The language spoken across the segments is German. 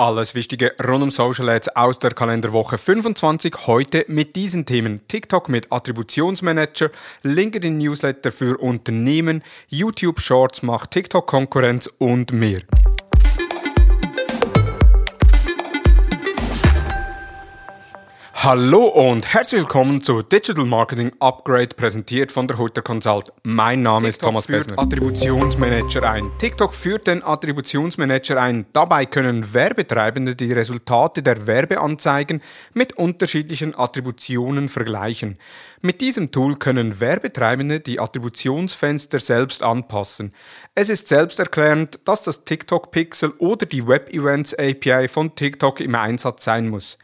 Alles Wichtige rund um Social Ads aus der Kalenderwoche 25. Heute mit diesen Themen TikTok mit Attributionsmanager, LinkedIn Newsletter für Unternehmen, YouTube Shorts macht TikTok Konkurrenz und mehr. Hallo und herzlich willkommen zu Digital Marketing Upgrade, präsentiert von der Hutter Consult. Mein Name TikTok ist Thomas führt Bessner. Attributionsmanager ein. TikTok führt den Attributionsmanager ein. Dabei können Werbetreibende die Resultate der Werbeanzeigen mit unterschiedlichen Attributionen vergleichen. Mit diesem Tool können Werbetreibende die Attributionsfenster selbst anpassen. Es ist selbsterklärend, dass das TikTok Pixel oder die Web Events API von TikTok im Einsatz sein muss.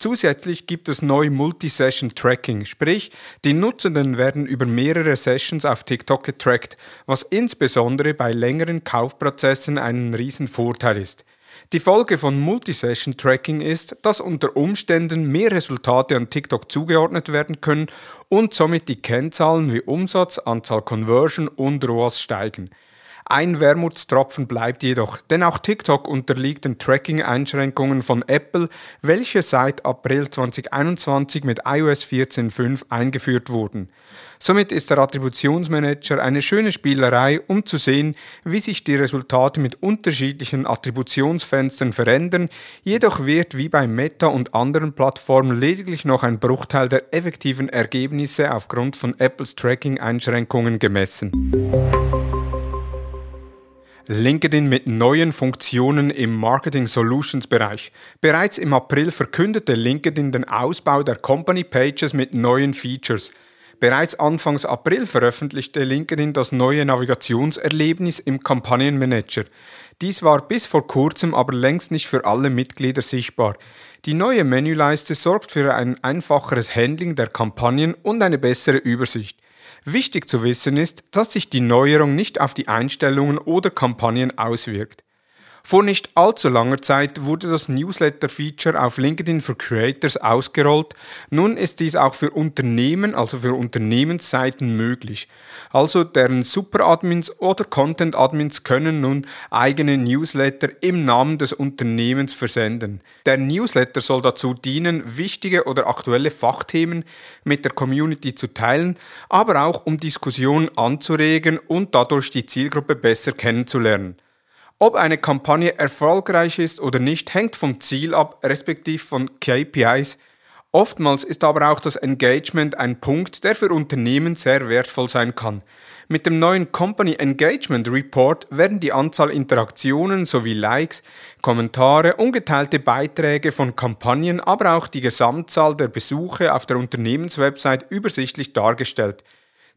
Zusätzlich gibt es neu Multi-Session Tracking, sprich, die Nutzenden werden über mehrere Sessions auf TikTok getrackt, was insbesondere bei längeren Kaufprozessen einen riesen Vorteil ist. Die Folge von Multi-Session Tracking ist, dass unter Umständen mehr Resultate an TikTok zugeordnet werden können und somit die Kennzahlen wie Umsatz, Anzahl Conversion und ROAS steigen. Ein Wermutstropfen bleibt jedoch, denn auch TikTok unterliegt den Tracking-Einschränkungen von Apple, welche seit April 2021 mit iOS 14.5 eingeführt wurden. Somit ist der Attributionsmanager eine schöne Spielerei, um zu sehen, wie sich die Resultate mit unterschiedlichen Attributionsfenstern verändern, jedoch wird wie bei Meta und anderen Plattformen lediglich noch ein Bruchteil der effektiven Ergebnisse aufgrund von Apples Tracking-Einschränkungen gemessen. LinkedIn mit neuen Funktionen im Marketing Solutions Bereich. Bereits im April verkündete LinkedIn den Ausbau der Company Pages mit neuen Features. Bereits Anfangs April veröffentlichte LinkedIn das neue Navigationserlebnis im Kampagnenmanager. Dies war bis vor kurzem aber längst nicht für alle Mitglieder sichtbar. Die neue Menüleiste sorgt für ein einfacheres Handling der Kampagnen und eine bessere Übersicht. Wichtig zu wissen ist, dass sich die Neuerung nicht auf die Einstellungen oder Kampagnen auswirkt. Vor nicht allzu langer Zeit wurde das Newsletter-Feature auf LinkedIn für Creators ausgerollt. Nun ist dies auch für Unternehmen, also für Unternehmensseiten möglich. Also deren Superadmins oder Content-Admins können nun eigene Newsletter im Namen des Unternehmens versenden. Der Newsletter soll dazu dienen, wichtige oder aktuelle Fachthemen mit der Community zu teilen, aber auch um Diskussionen anzuregen und dadurch die Zielgruppe besser kennenzulernen. Ob eine Kampagne erfolgreich ist oder nicht, hängt vom Ziel ab, respektive von KPIs. Oftmals ist aber auch das Engagement ein Punkt, der für Unternehmen sehr wertvoll sein kann. Mit dem neuen Company Engagement Report werden die Anzahl Interaktionen sowie Likes, Kommentare, ungeteilte Beiträge von Kampagnen, aber auch die Gesamtzahl der Besuche auf der Unternehmenswebsite übersichtlich dargestellt.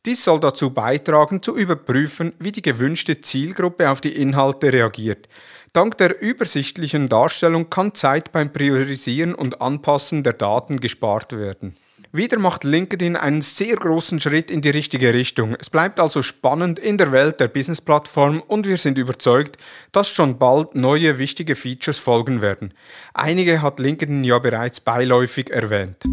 Dies soll dazu beitragen, zu überprüfen, wie die gewünschte Zielgruppe auf die Inhalte reagiert. Dank der übersichtlichen Darstellung kann Zeit beim Priorisieren und Anpassen der Daten gespart werden. Wieder macht LinkedIn einen sehr großen Schritt in die richtige Richtung. Es bleibt also spannend in der Welt der Business-Plattform und wir sind überzeugt, dass schon bald neue wichtige Features folgen werden. Einige hat LinkedIn ja bereits beiläufig erwähnt.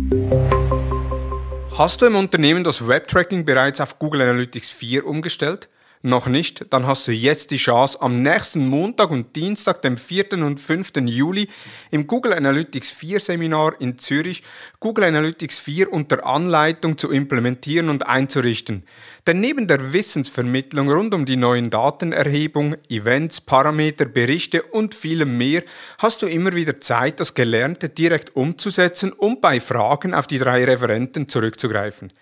Hast du im Unternehmen das Webtracking bereits auf Google Analytics 4 umgestellt? Noch nicht? Dann hast du jetzt die Chance, am nächsten Montag und Dienstag, dem 4. und 5. Juli, im Google Analytics 4 Seminar in Zürich Google Analytics 4 unter Anleitung zu implementieren und einzurichten. Denn neben der Wissensvermittlung rund um die neuen Datenerhebung, Events, Parameter, Berichte und vielem mehr hast du immer wieder Zeit, das Gelernte direkt umzusetzen und bei Fragen auf die drei Referenten zurückzugreifen.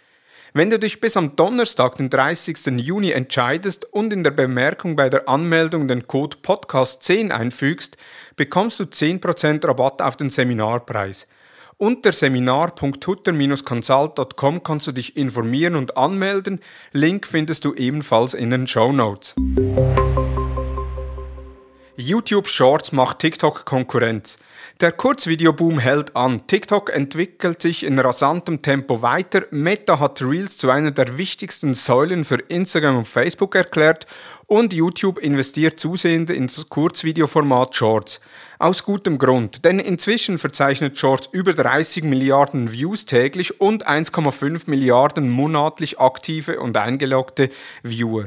Wenn du dich bis am Donnerstag, den 30. Juni entscheidest und in der Bemerkung bei der Anmeldung den Code Podcast 10 einfügst, bekommst du 10% Rabatt auf den Seminarpreis. Unter seminar.hutter-consult.com kannst du dich informieren und anmelden. Link findest du ebenfalls in den Show Notes. YouTube Shorts macht TikTok Konkurrenz. Der Kurzvideoboom hält an. TikTok entwickelt sich in rasantem Tempo weiter. Meta hat Reels zu einer der wichtigsten Säulen für Instagram und Facebook erklärt und YouTube investiert zusehends in das Kurzvideoformat Shorts. Aus gutem Grund, denn inzwischen verzeichnet Shorts über 30 Milliarden Views täglich und 1,5 Milliarden monatlich aktive und eingeloggte Viewer.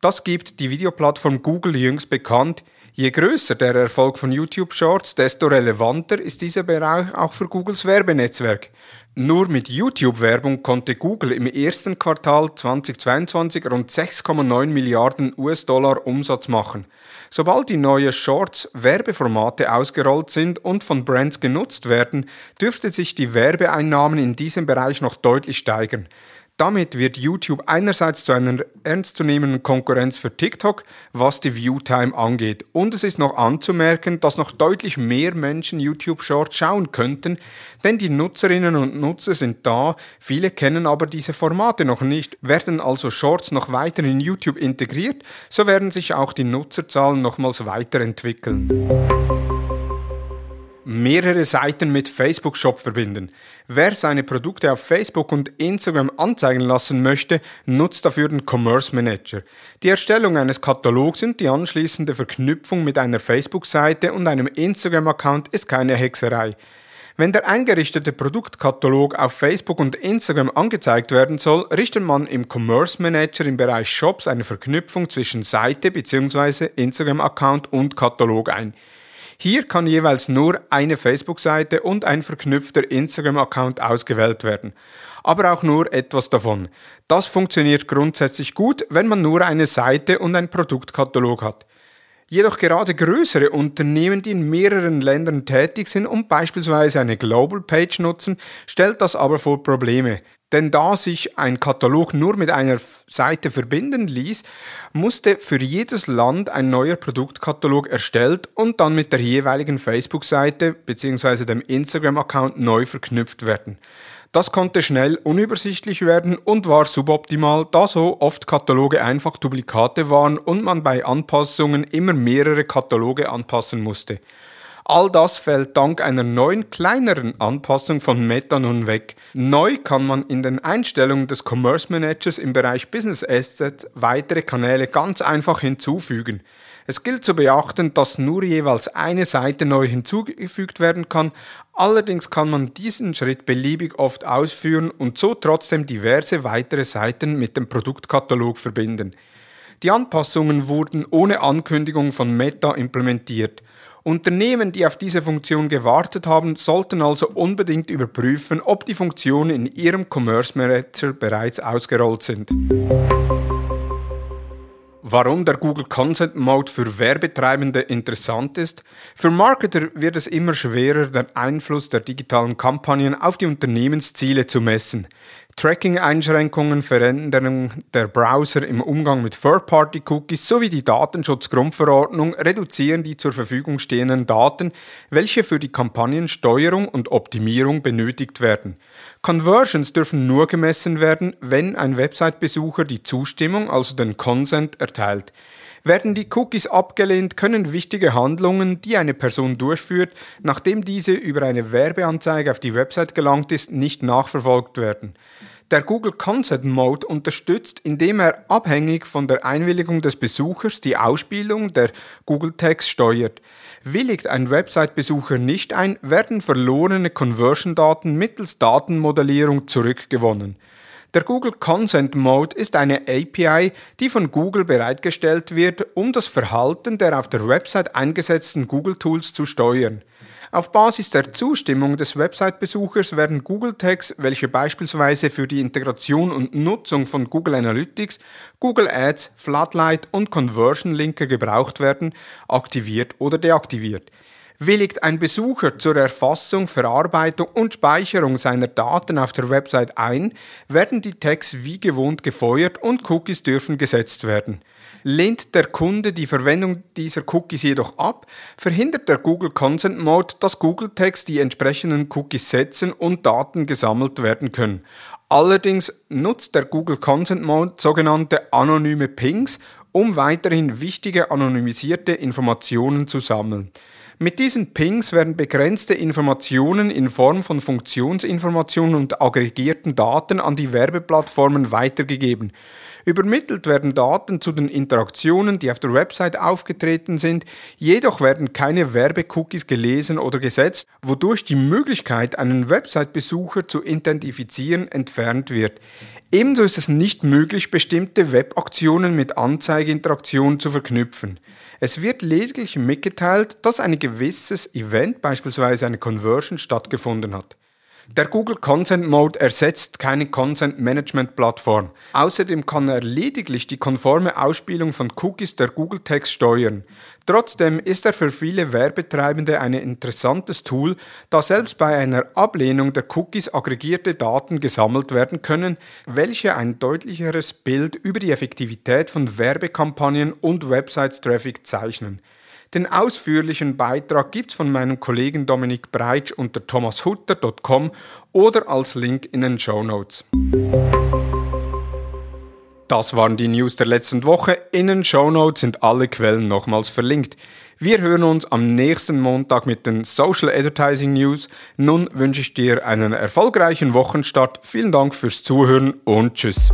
Das gibt die Videoplattform Google jüngst bekannt. Je größer der Erfolg von YouTube Shorts, desto relevanter ist dieser Bereich auch für Googles Werbenetzwerk. Nur mit YouTube-Werbung konnte Google im ersten Quartal 2022 rund 6,9 Milliarden US-Dollar Umsatz machen. Sobald die neuen Shorts-Werbeformate ausgerollt sind und von Brands genutzt werden, dürfte sich die Werbeeinnahmen in diesem Bereich noch deutlich steigern. Damit wird YouTube einerseits zu einer ernstzunehmenden Konkurrenz für TikTok, was die Viewtime angeht. Und es ist noch anzumerken, dass noch deutlich mehr Menschen YouTube Shorts schauen könnten, denn die Nutzerinnen und Nutzer sind da, viele kennen aber diese Formate noch nicht. Werden also Shorts noch weiter in YouTube integriert, so werden sich auch die Nutzerzahlen nochmals weiterentwickeln mehrere Seiten mit Facebook Shop verbinden. Wer seine Produkte auf Facebook und Instagram anzeigen lassen möchte, nutzt dafür den Commerce Manager. Die Erstellung eines Katalogs und die anschließende Verknüpfung mit einer Facebook-Seite und einem Instagram-Account ist keine Hexerei. Wenn der eingerichtete Produktkatalog auf Facebook und Instagram angezeigt werden soll, richtet man im Commerce Manager im Bereich Shops eine Verknüpfung zwischen Seite bzw. Instagram-Account und Katalog ein. Hier kann jeweils nur eine Facebook-Seite und ein verknüpfter Instagram-Account ausgewählt werden, aber auch nur etwas davon. Das funktioniert grundsätzlich gut, wenn man nur eine Seite und ein Produktkatalog hat. Jedoch gerade größere Unternehmen, die in mehreren Ländern tätig sind und beispielsweise eine Global Page nutzen, stellt das aber vor Probleme. Denn da sich ein Katalog nur mit einer Seite verbinden ließ, musste für jedes Land ein neuer Produktkatalog erstellt und dann mit der jeweiligen Facebook-Seite bzw. dem Instagram-Account neu verknüpft werden. Das konnte schnell unübersichtlich werden und war suboptimal, da so oft Kataloge einfach Duplikate waren und man bei Anpassungen immer mehrere Kataloge anpassen musste. All das fällt dank einer neuen kleineren Anpassung von Meta nun weg. Neu kann man in den Einstellungen des Commerce Managers im Bereich Business Assets weitere Kanäle ganz einfach hinzufügen. Es gilt zu beachten, dass nur jeweils eine Seite neu hinzugefügt werden kann, allerdings kann man diesen Schritt beliebig oft ausführen und so trotzdem diverse weitere Seiten mit dem Produktkatalog verbinden. Die Anpassungen wurden ohne Ankündigung von Meta implementiert. Unternehmen, die auf diese Funktion gewartet haben, sollten also unbedingt überprüfen, ob die Funktionen in ihrem Commerce Manager bereits ausgerollt sind. Warum der Google Consent Mode für Werbetreibende interessant ist? Für Marketer wird es immer schwerer, den Einfluss der digitalen Kampagnen auf die Unternehmensziele zu messen. Tracking-Einschränkungen, Veränderung der Browser im Umgang mit Third-Party-Cookies sowie die Datenschutzgrundverordnung reduzieren die zur Verfügung stehenden Daten, welche für die Kampagnensteuerung und Optimierung benötigt werden. Conversions dürfen nur gemessen werden, wenn ein Website-Besucher die Zustimmung, also den Consent, erteilt. Werden die Cookies abgelehnt, können wichtige Handlungen, die eine Person durchführt, nachdem diese über eine Werbeanzeige auf die Website gelangt ist, nicht nachverfolgt werden. Der Google Consent Mode unterstützt, indem er abhängig von der Einwilligung des Besuchers die Ausspielung der Google Tags steuert. Willigt ein Website-Besucher nicht ein, werden verlorene Conversion-Daten mittels Datenmodellierung zurückgewonnen. Der Google Consent Mode ist eine API, die von Google bereitgestellt wird, um das Verhalten der auf der Website eingesetzten Google Tools zu steuern. Auf Basis der Zustimmung des Website-Besuchers werden Google-Tags, welche beispielsweise für die Integration und Nutzung von Google Analytics, Google Ads, Floodlight und Conversion Linker gebraucht werden, aktiviert oder deaktiviert. Willigt ein Besucher zur Erfassung, Verarbeitung und Speicherung seiner Daten auf der Website ein, werden die Tags wie gewohnt gefeuert und Cookies dürfen gesetzt werden. Lehnt der Kunde die Verwendung dieser Cookies jedoch ab, verhindert der Google Consent Mode, dass Google Tags die entsprechenden Cookies setzen und Daten gesammelt werden können. Allerdings nutzt der Google Consent Mode sogenannte anonyme Pings, um weiterhin wichtige anonymisierte Informationen zu sammeln. Mit diesen Pings werden begrenzte Informationen in Form von Funktionsinformationen und aggregierten Daten an die Werbeplattformen weitergegeben. Übermittelt werden Daten zu den Interaktionen, die auf der Website aufgetreten sind, jedoch werden keine Werbecookies gelesen oder gesetzt, wodurch die Möglichkeit, einen Website-Besucher zu identifizieren, entfernt wird. Ebenso ist es nicht möglich, bestimmte Webaktionen mit Anzeigeinteraktionen zu verknüpfen. Es wird lediglich mitgeteilt, dass ein gewisses Event, beispielsweise eine Conversion, stattgefunden hat. Der Google Consent Mode ersetzt keine Consent Management Plattform. Außerdem kann er lediglich die konforme Ausspielung von Cookies der Google Text steuern. Trotzdem ist er für viele Werbetreibende ein interessantes Tool, da selbst bei einer Ablehnung der Cookies aggregierte Daten gesammelt werden können, welche ein deutlicheres Bild über die Effektivität von Werbekampagnen und Websites-Traffic zeichnen. Den ausführlichen Beitrag gibt's von meinem Kollegen Dominik Breitsch unter thomashutter.com oder als Link in den Show Notes. Das waren die News der letzten Woche. In den Show Notes sind alle Quellen nochmals verlinkt. Wir hören uns am nächsten Montag mit den Social Advertising News. Nun wünsche ich dir einen erfolgreichen Wochenstart. Vielen Dank fürs Zuhören und tschüss.